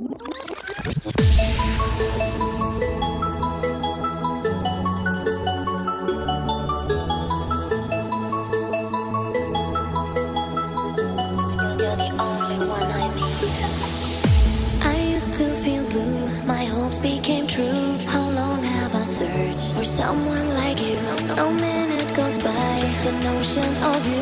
You're the only one I used to feel blue, my hopes became true. How long have I searched for someone like you? No minute goes by, just a notion of you.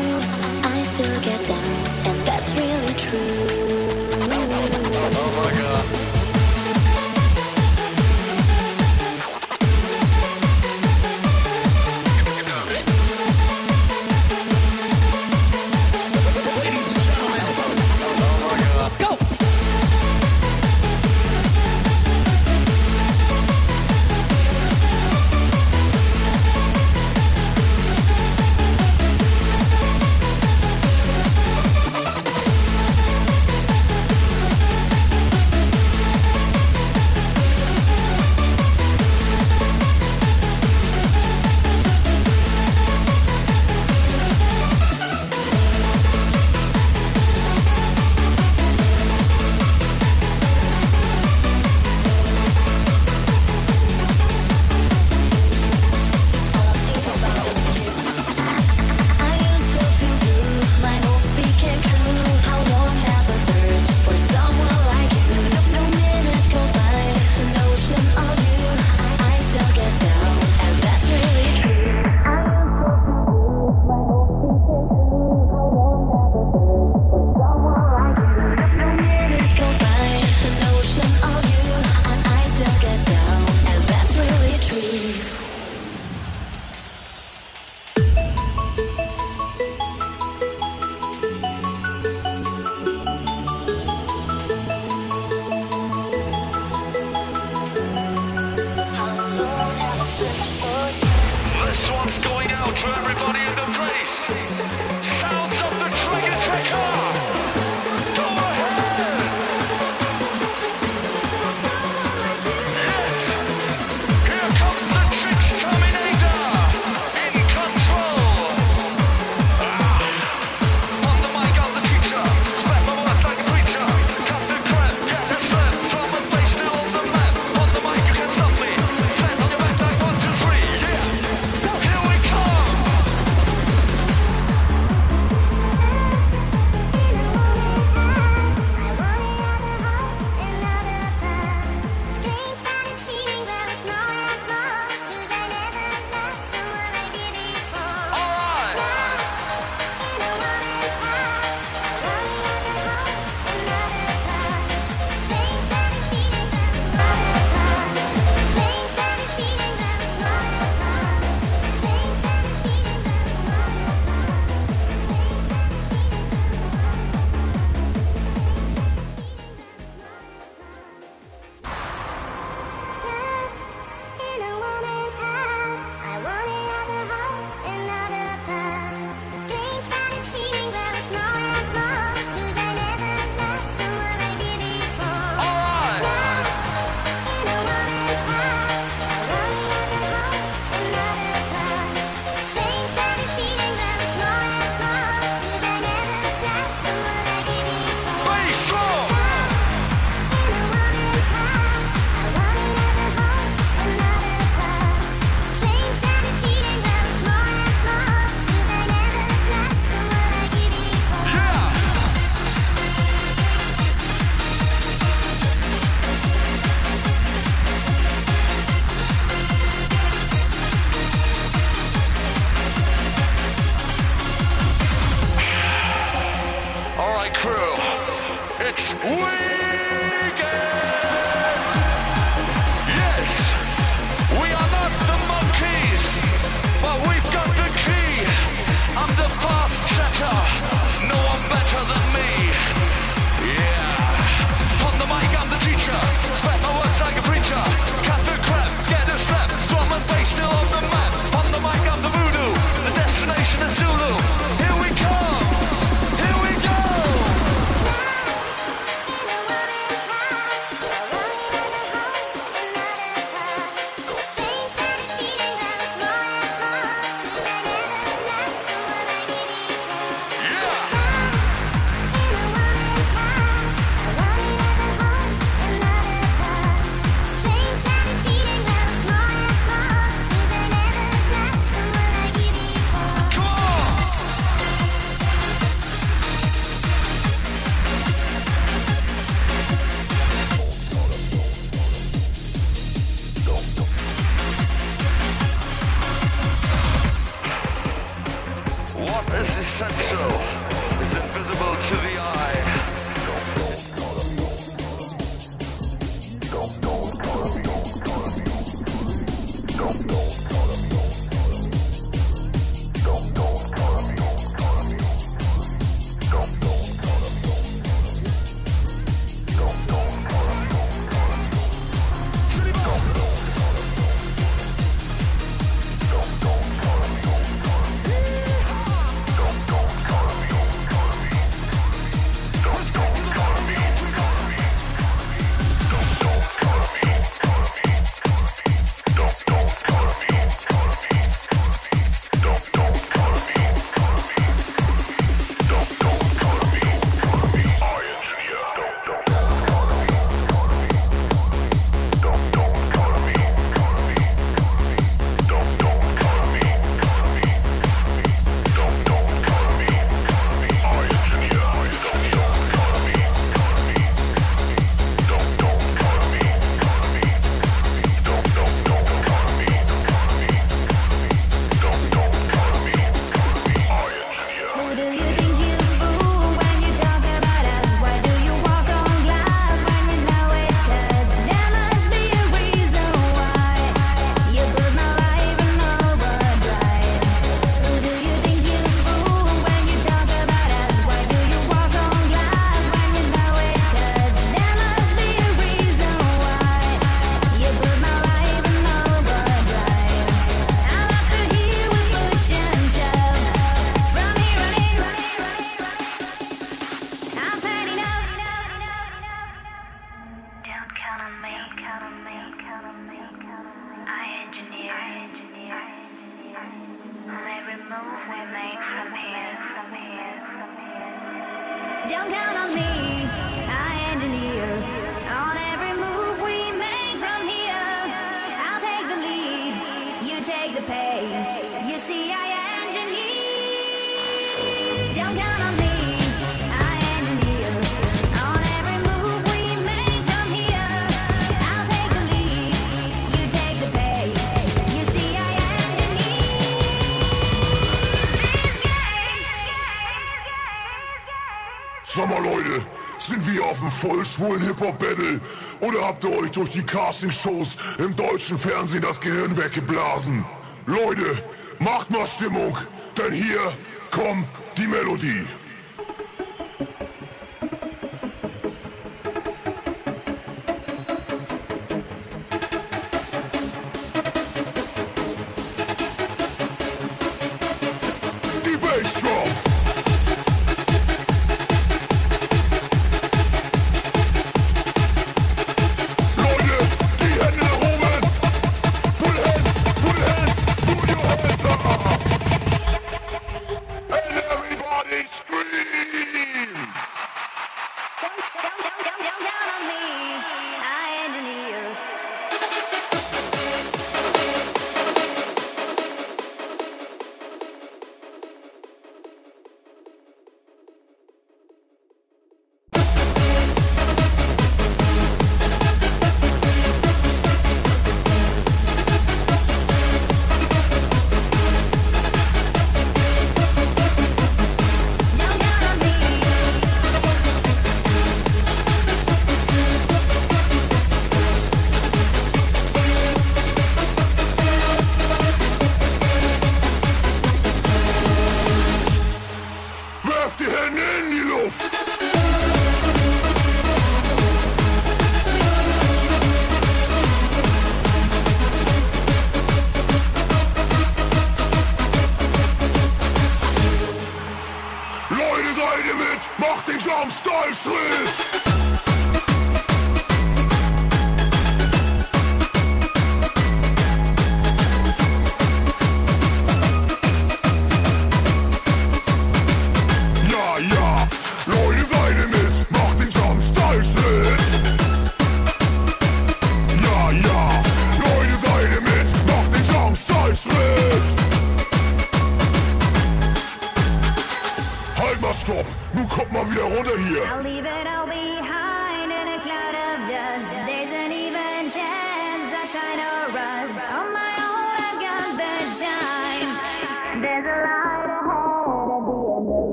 schwulen Hip-Hop-Battle? Oder habt ihr euch durch die Casting-Shows im deutschen Fernsehen das Gehirn weggeblasen? Leute, macht mal Stimmung, denn hier kommt die Melodie.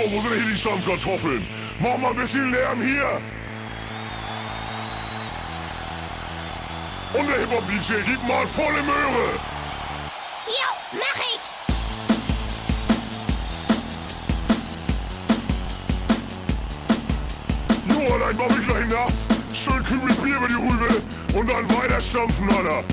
So, wo sind hier die Stampfkartoffeln? Mach mal ein bisschen Lärm hier. Und der Hip-Hop-DJ, gib mal volle Möhre. Jo, mach ich! Nur allein mach mich gleich nass. Schön Kübel Bier über die Rübe und dann weiter stampfen, Alter.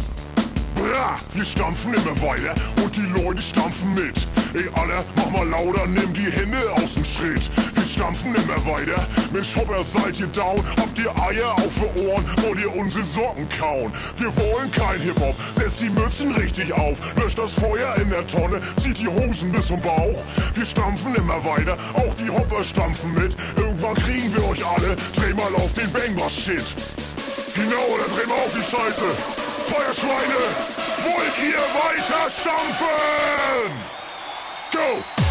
Bra, wir stampfen immer weiter und die Leute stampfen mit. Ey, Alter, mach mal lauter, nimm die Hände aus dem Schritt. Wir stampfen immer weiter. Mensch, Hopper, seid ihr down? Habt ihr Eier auf die Ohren? Wollt ihr unsere Socken kauen? Wir wollen kein Hip-Hop. Setzt die Mützen richtig auf. Löscht das Feuer in der Tonne. Zieht die Hosen bis zum Bauch. Wir stampfen immer weiter. Auch die Hopper stampfen mit. Irgendwann kriegen wir euch alle. Dreh mal auf den Bangbass-Shit. Genau, dann drehen wir auf die Scheiße. Feuerschweine, wollt ihr weiter stampfen? Go!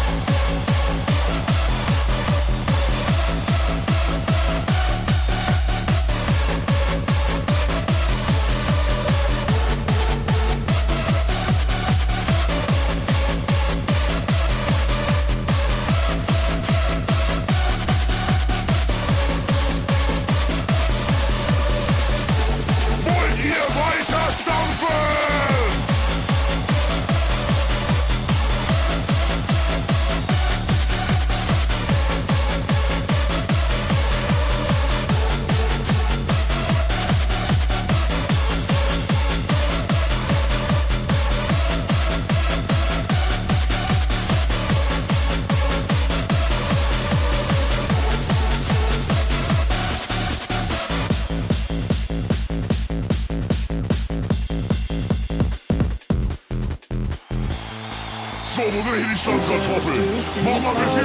Mach ich!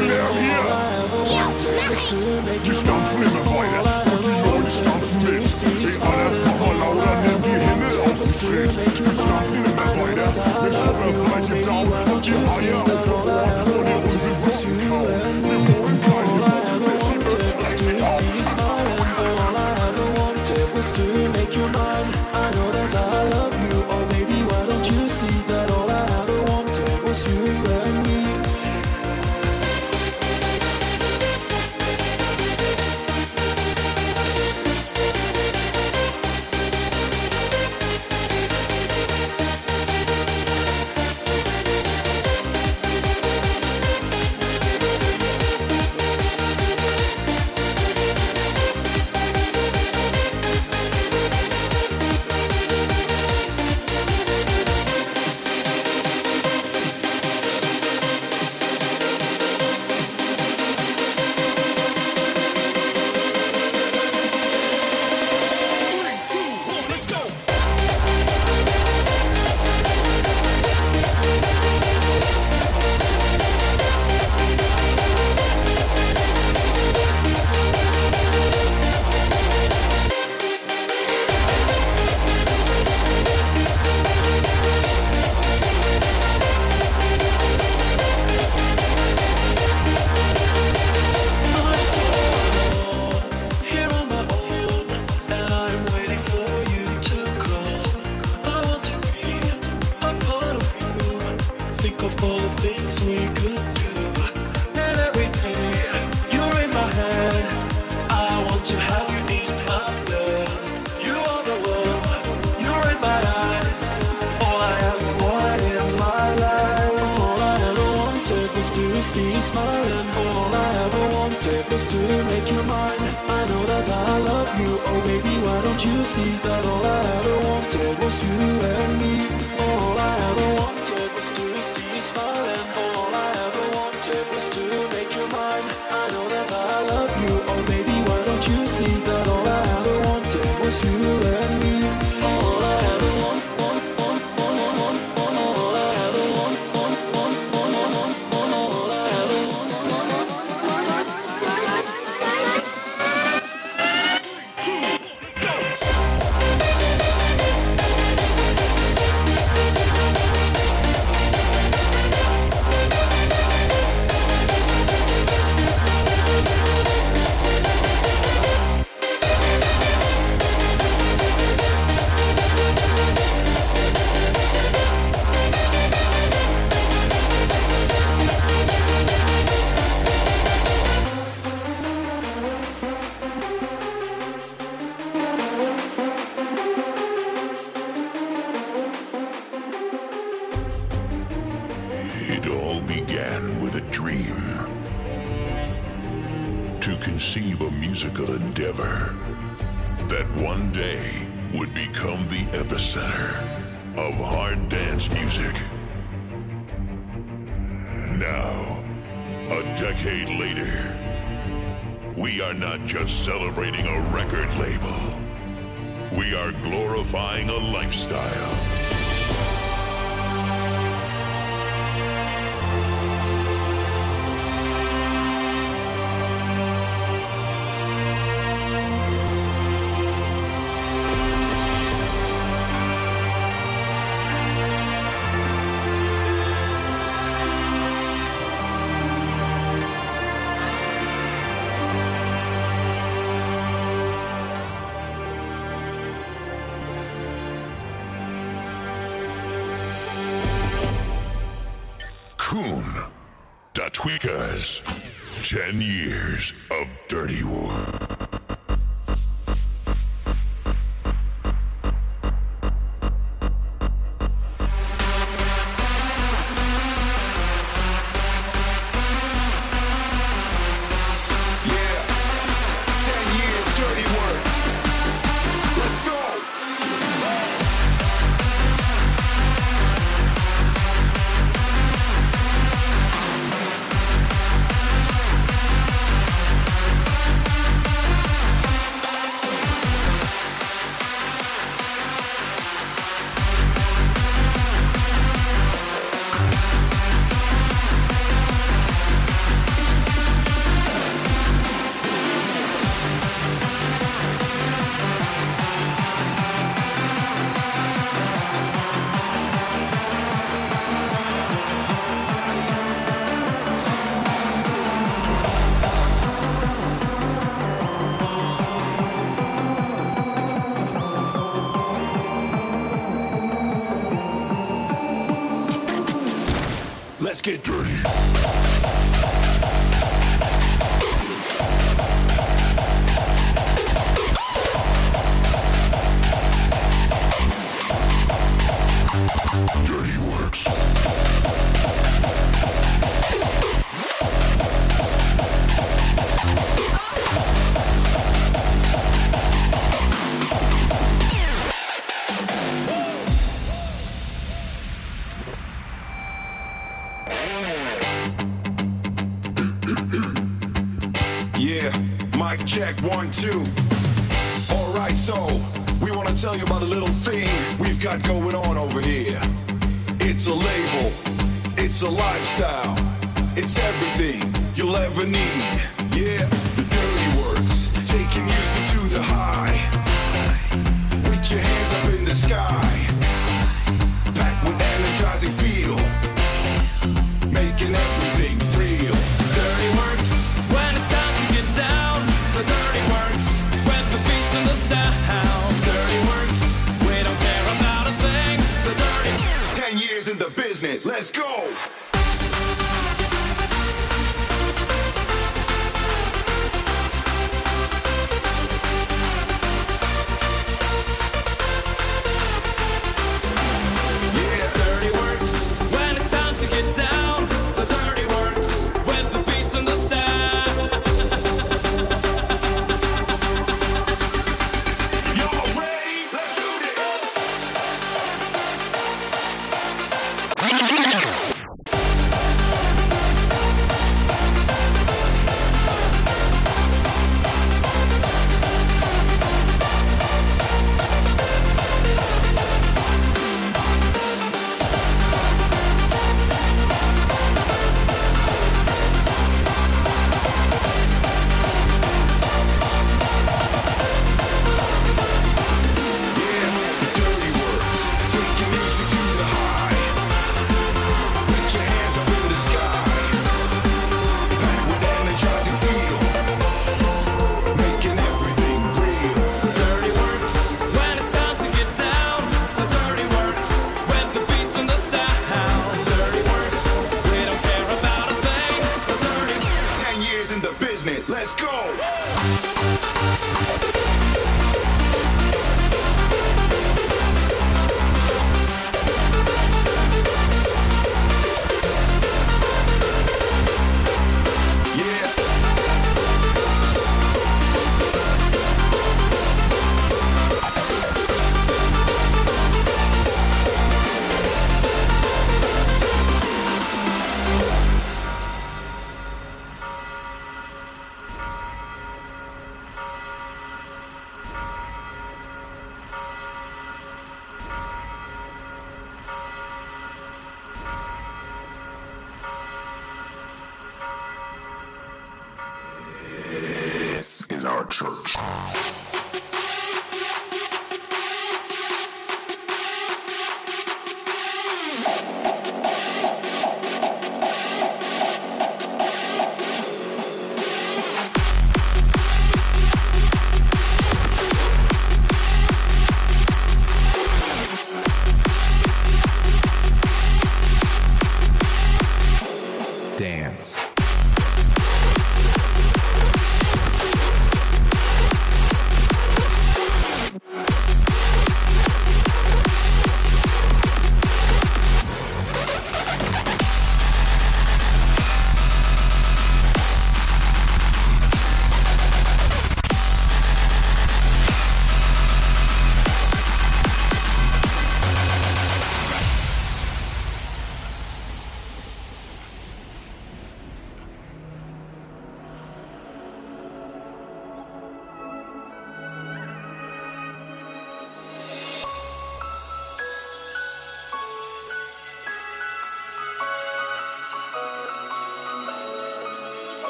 Wir stampfen immer weiter und die Leute stampfen mit. Ey, alle, mach mal lauter, nimm die Hände aus dem Schritt. Wir stampfen immer weiter. Hopper, seid ihr down? Habt ihr Eier auf die Ohren? Wollt ihr unsere Socken Tweakers. Ten years of dirty work.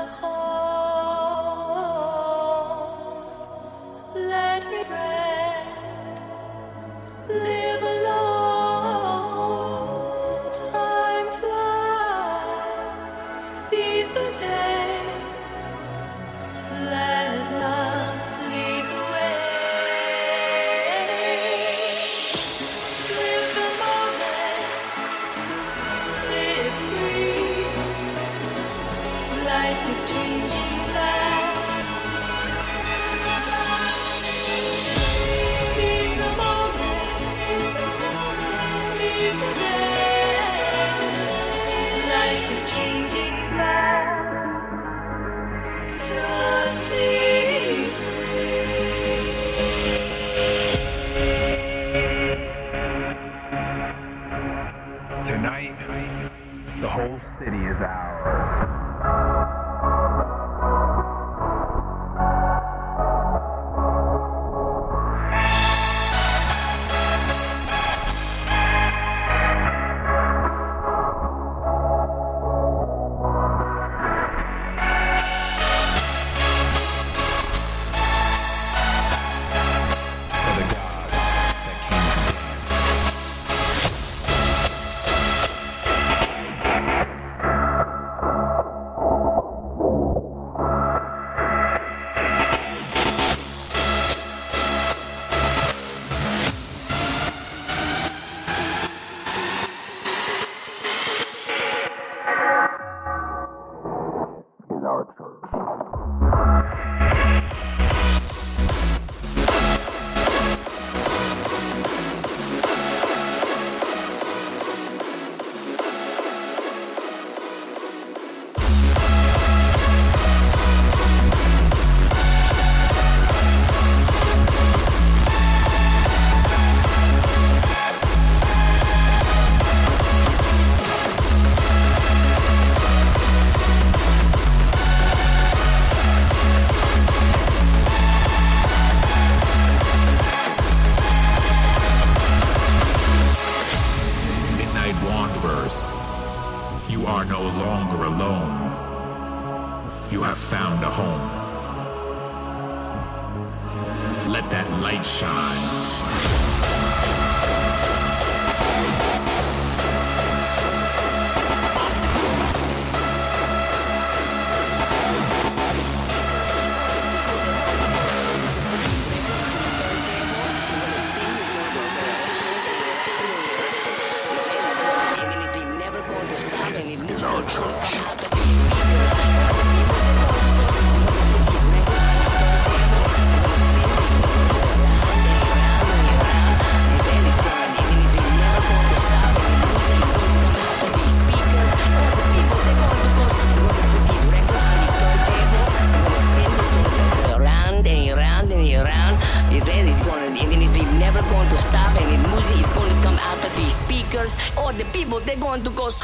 As a whole.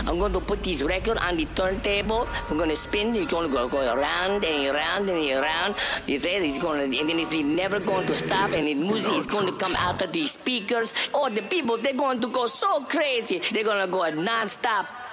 I'm going to put this record on the turntable. I'm going to spin. It's going to go, go around and around and around. You see, it's going to, and then it's never going to stop. And the music is going to come out of the speakers. Or oh, the people, they're going to go so crazy. They're going to go non-stop.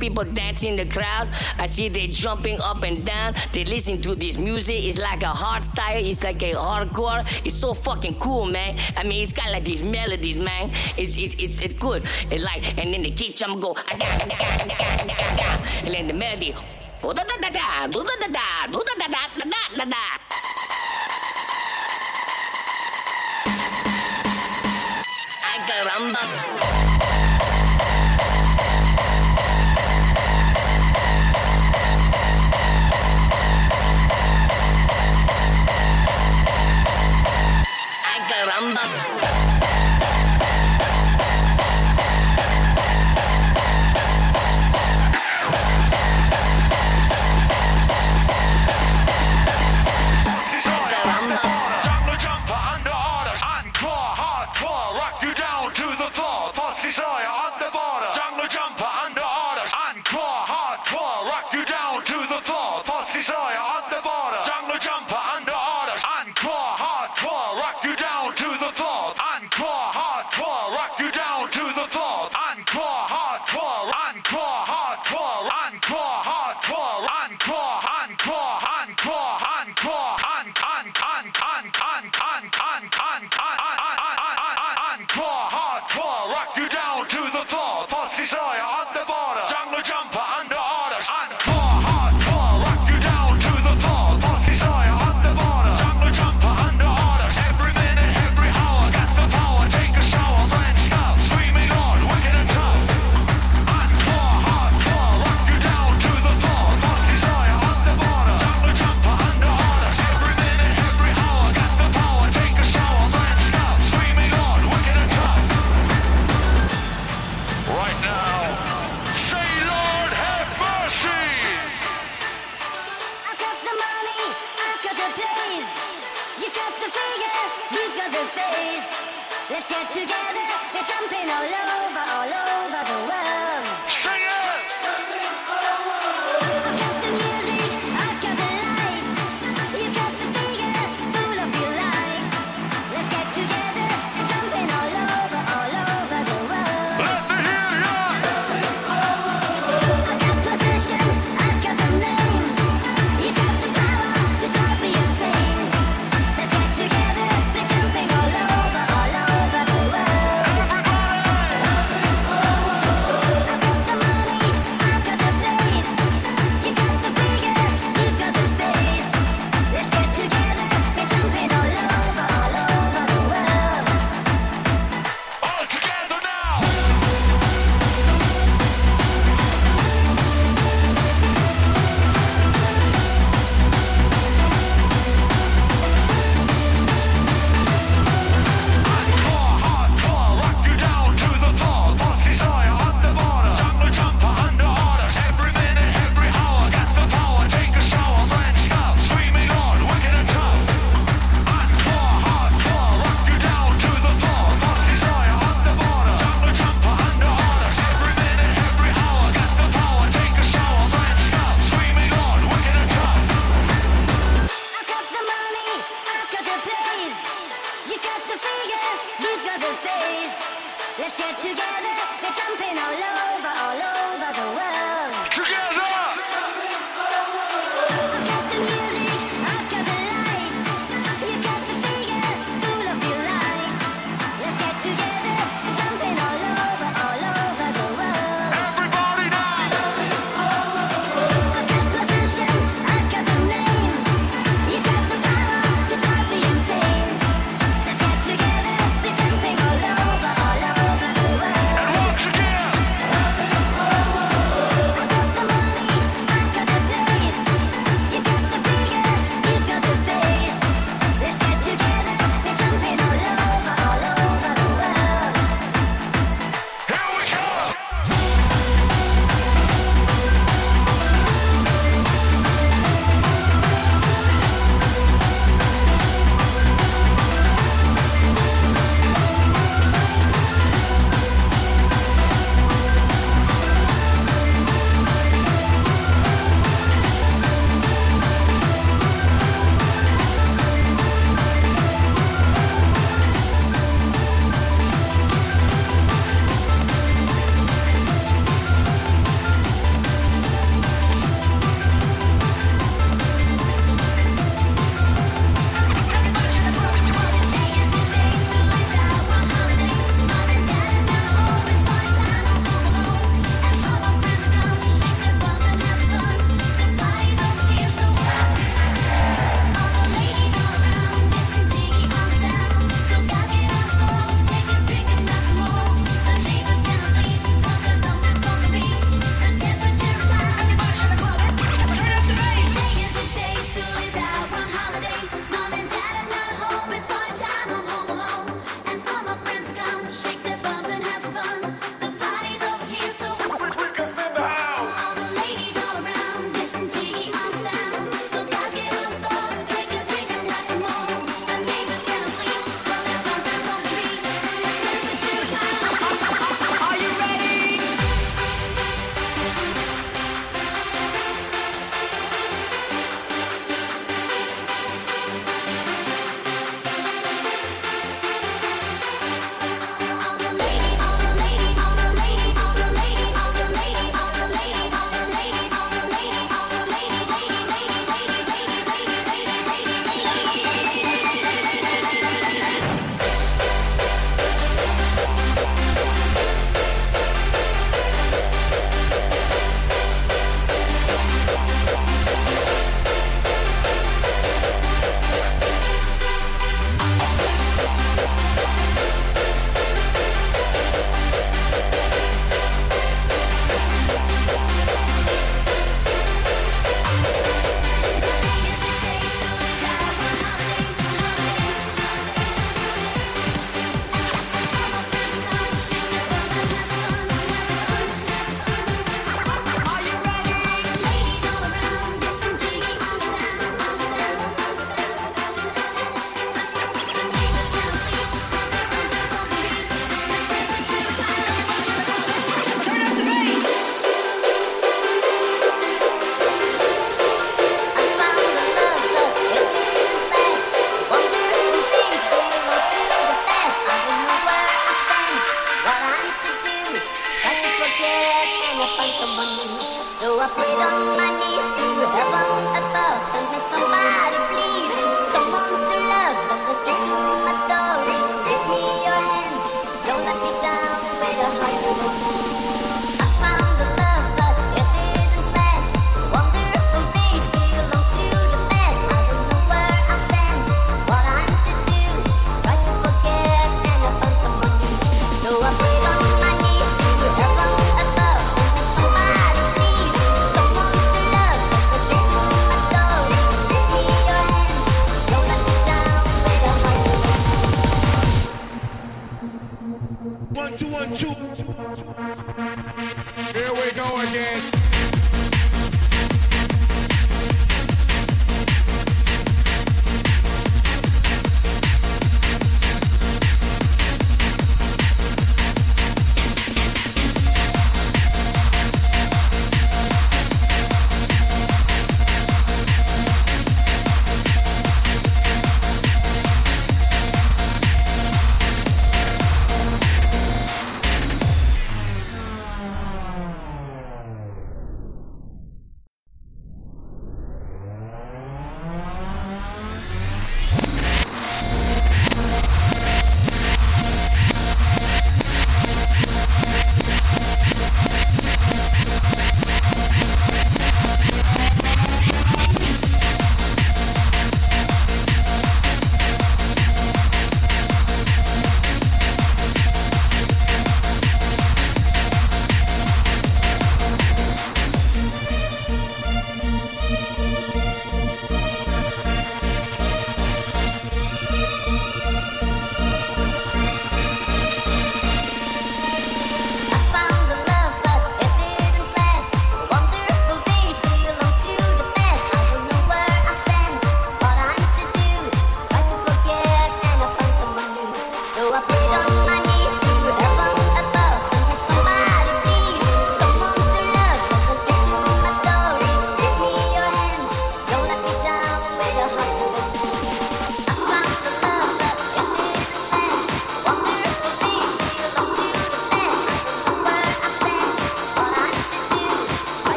people dancing in the crowd. I see they jumping up and down. They listen to this music. It's like a hard style. It's like a hardcore. It's so fucking cool, man. I mean, it's got like these melodies, man. It's it's it's, it's good. It's like and then the kick jump go and then the melody. Da da da da da da da da da da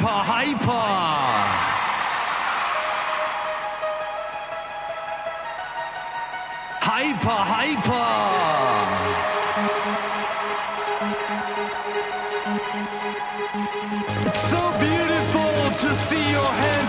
hyper, hyper. Hyper, hyper. It's so beautiful to see your head.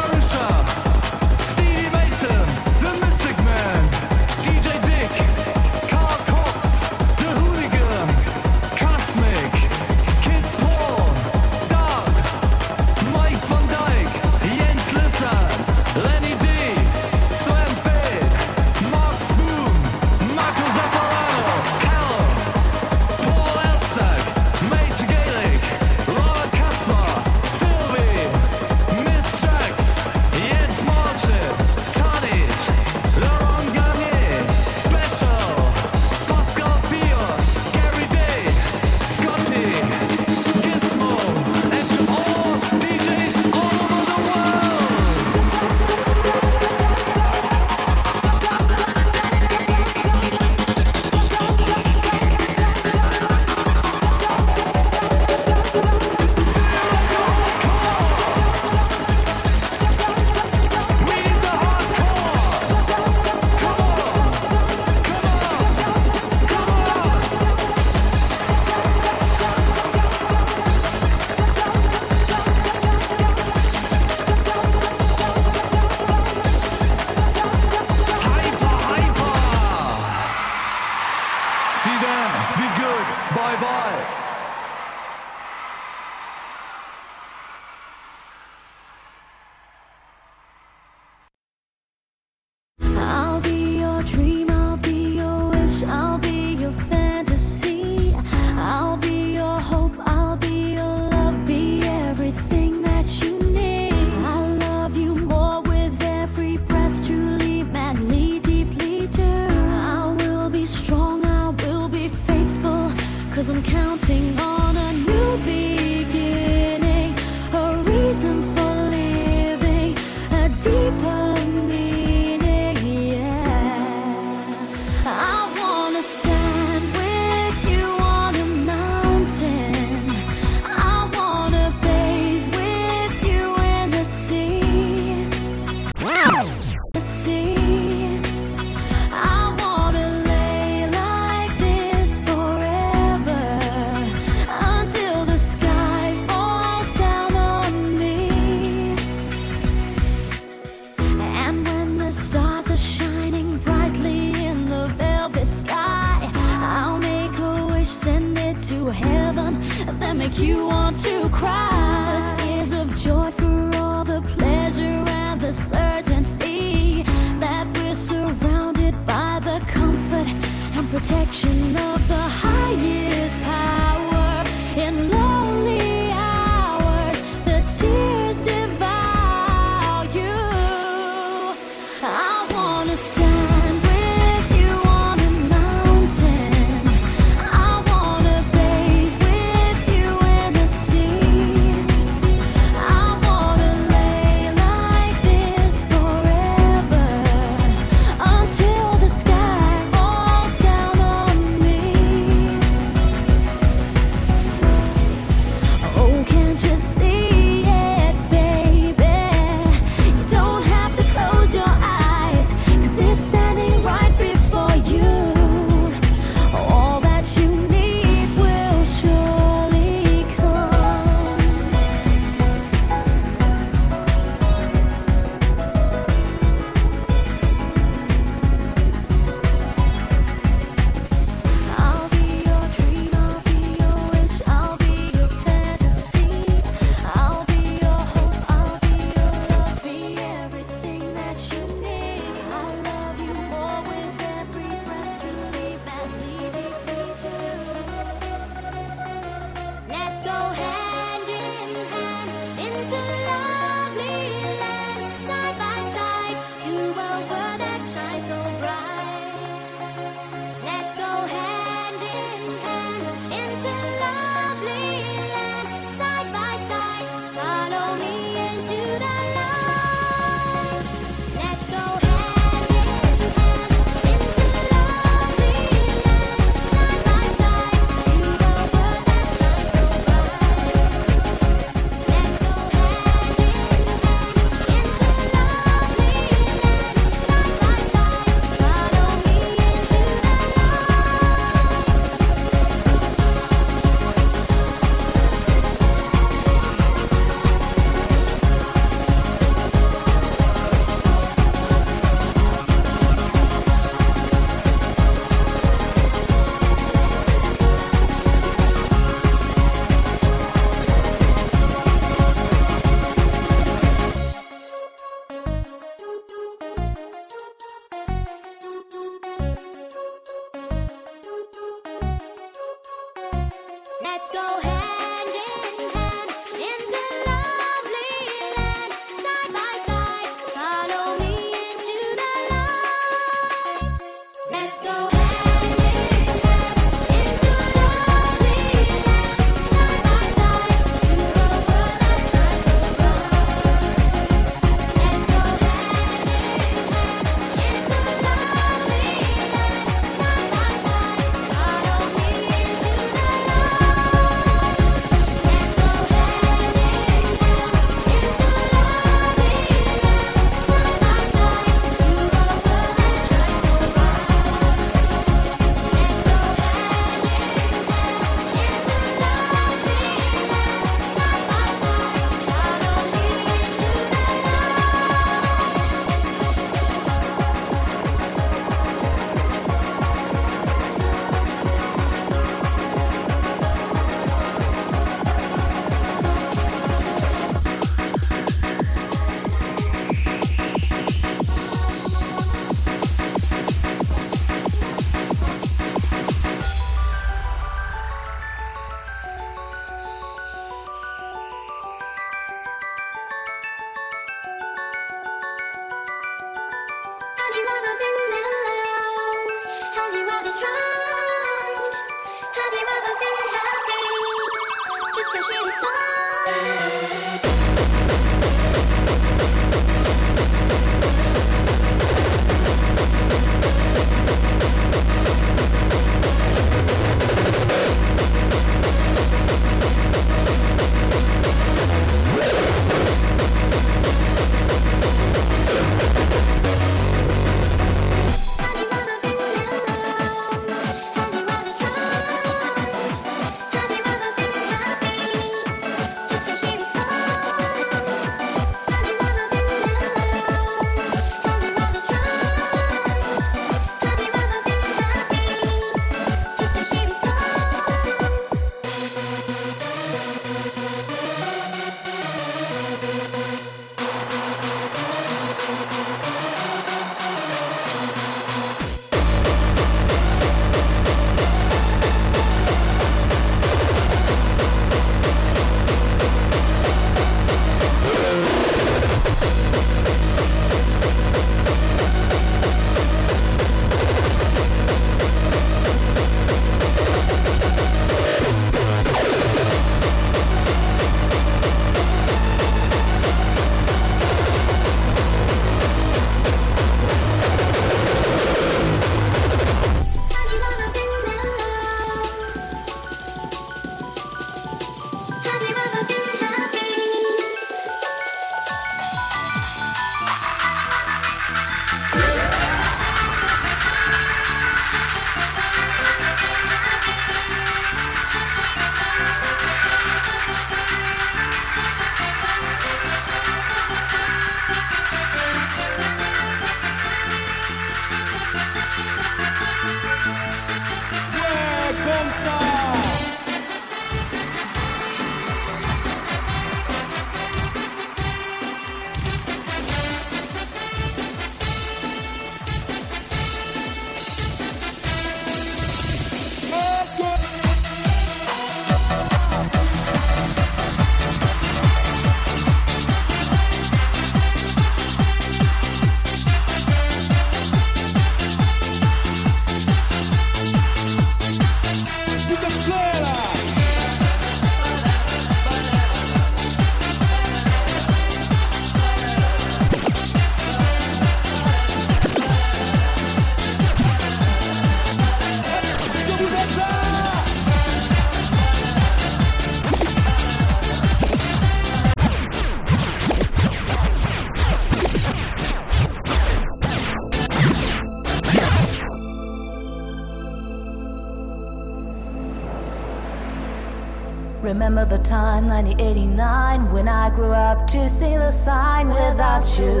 remember the time, 1989, when I grew up to see the sign. Without you,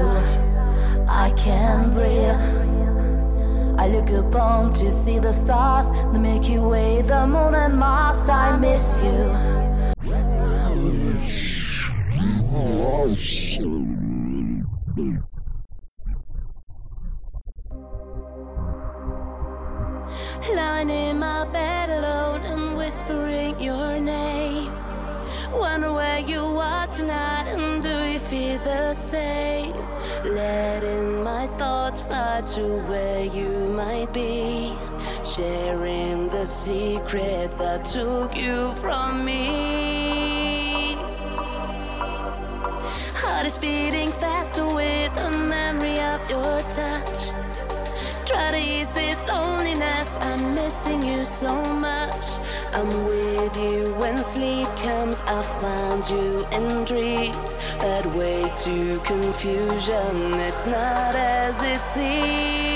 I can't breathe. I look upon to see the stars, the Milky Way, the moon, and Mars. I miss you. trip that took you from me. Heart is beating faster with the memory of your touch. Try to ease this loneliness, I'm missing you so much. I'm with you when sleep comes, I find you in dreams. That way to confusion, it's not as it seems.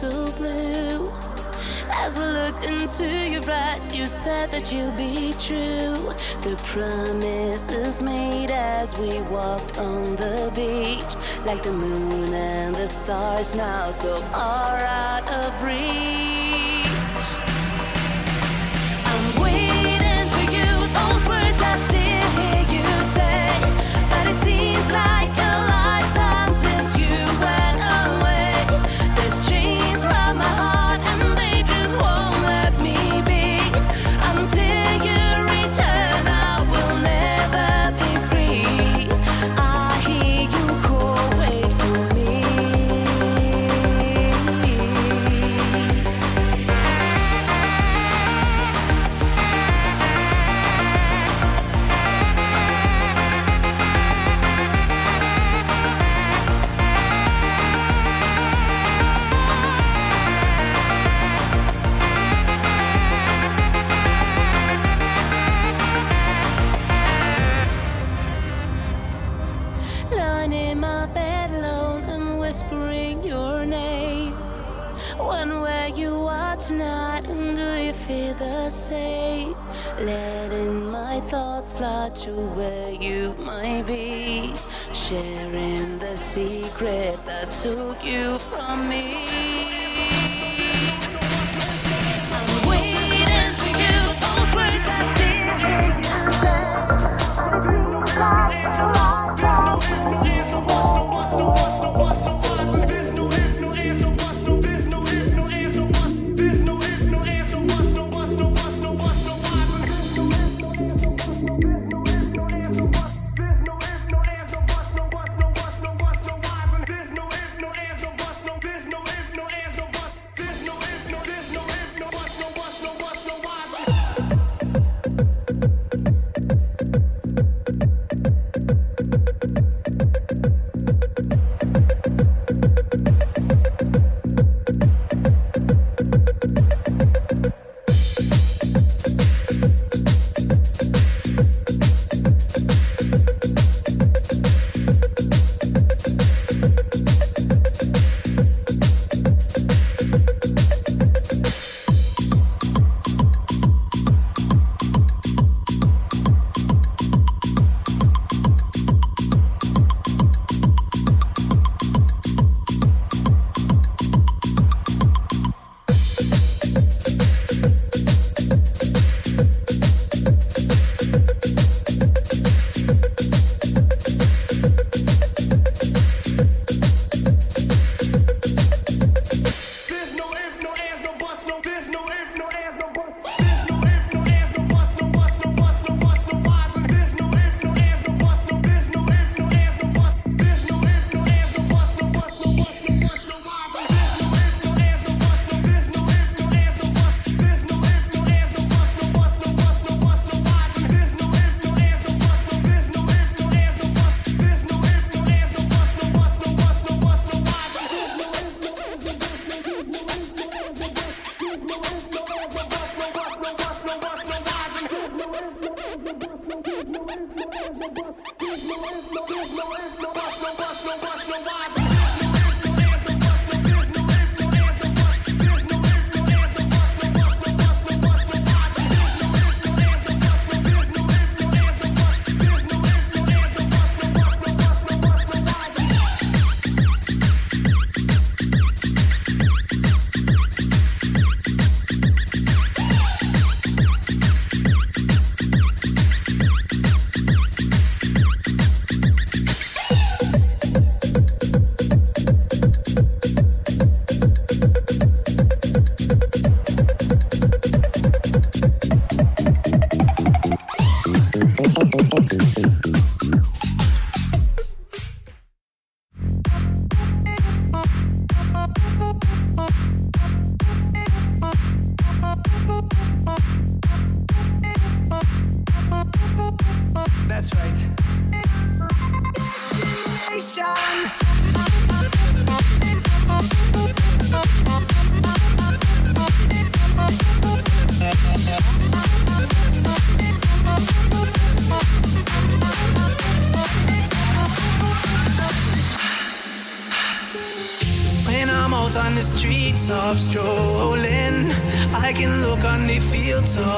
so blue. As I looked into your eyes, you said that you'd be true. The promises made as we walked on the beach, like the moon and the stars now so far out of reach.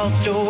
soft door.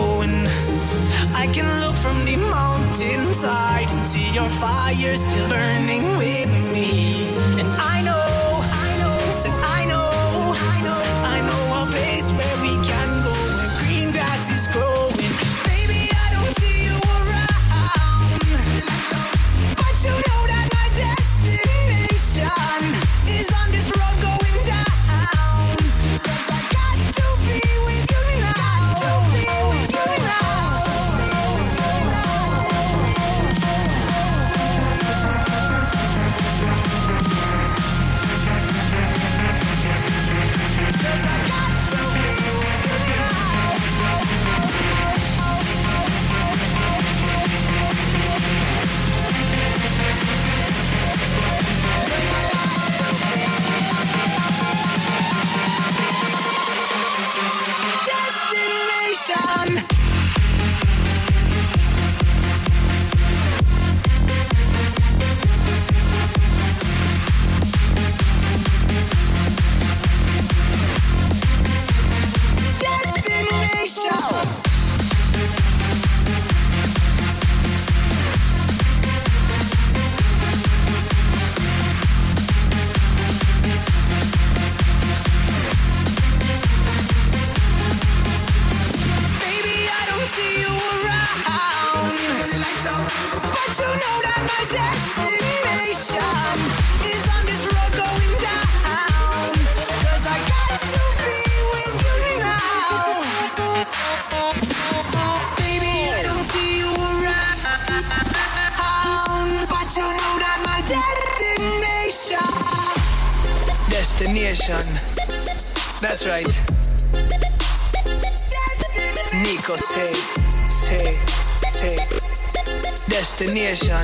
destination.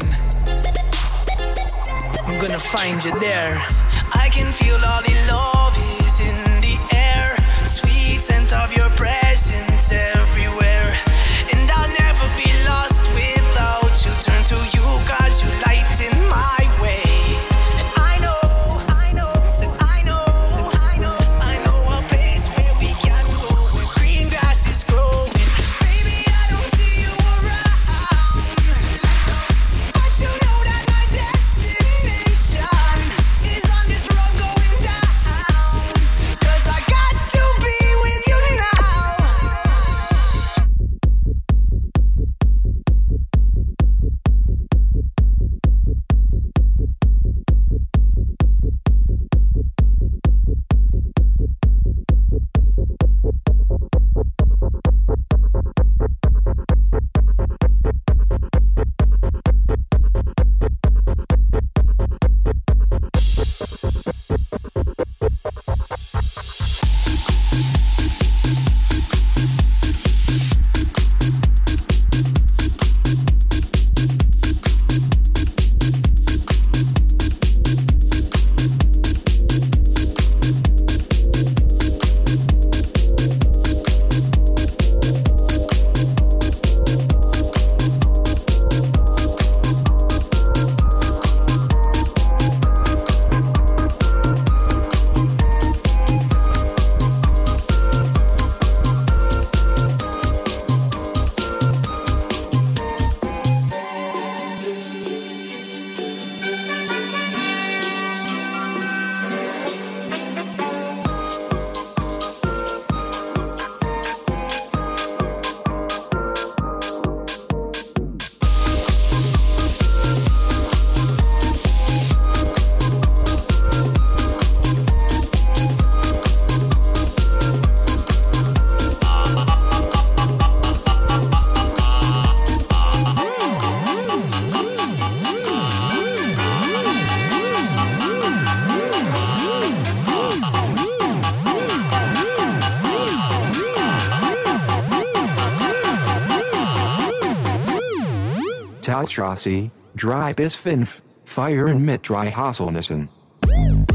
I'm gonna find you there. I can feel all the love. Dry 3 bis 5, feiern mit dry Haselnüssen. Woo!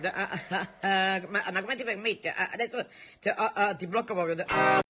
guarda, ah, ah, ah, ma, ma, come ti permette? Ah, adesso te, ah, ah, ti blocco proprio.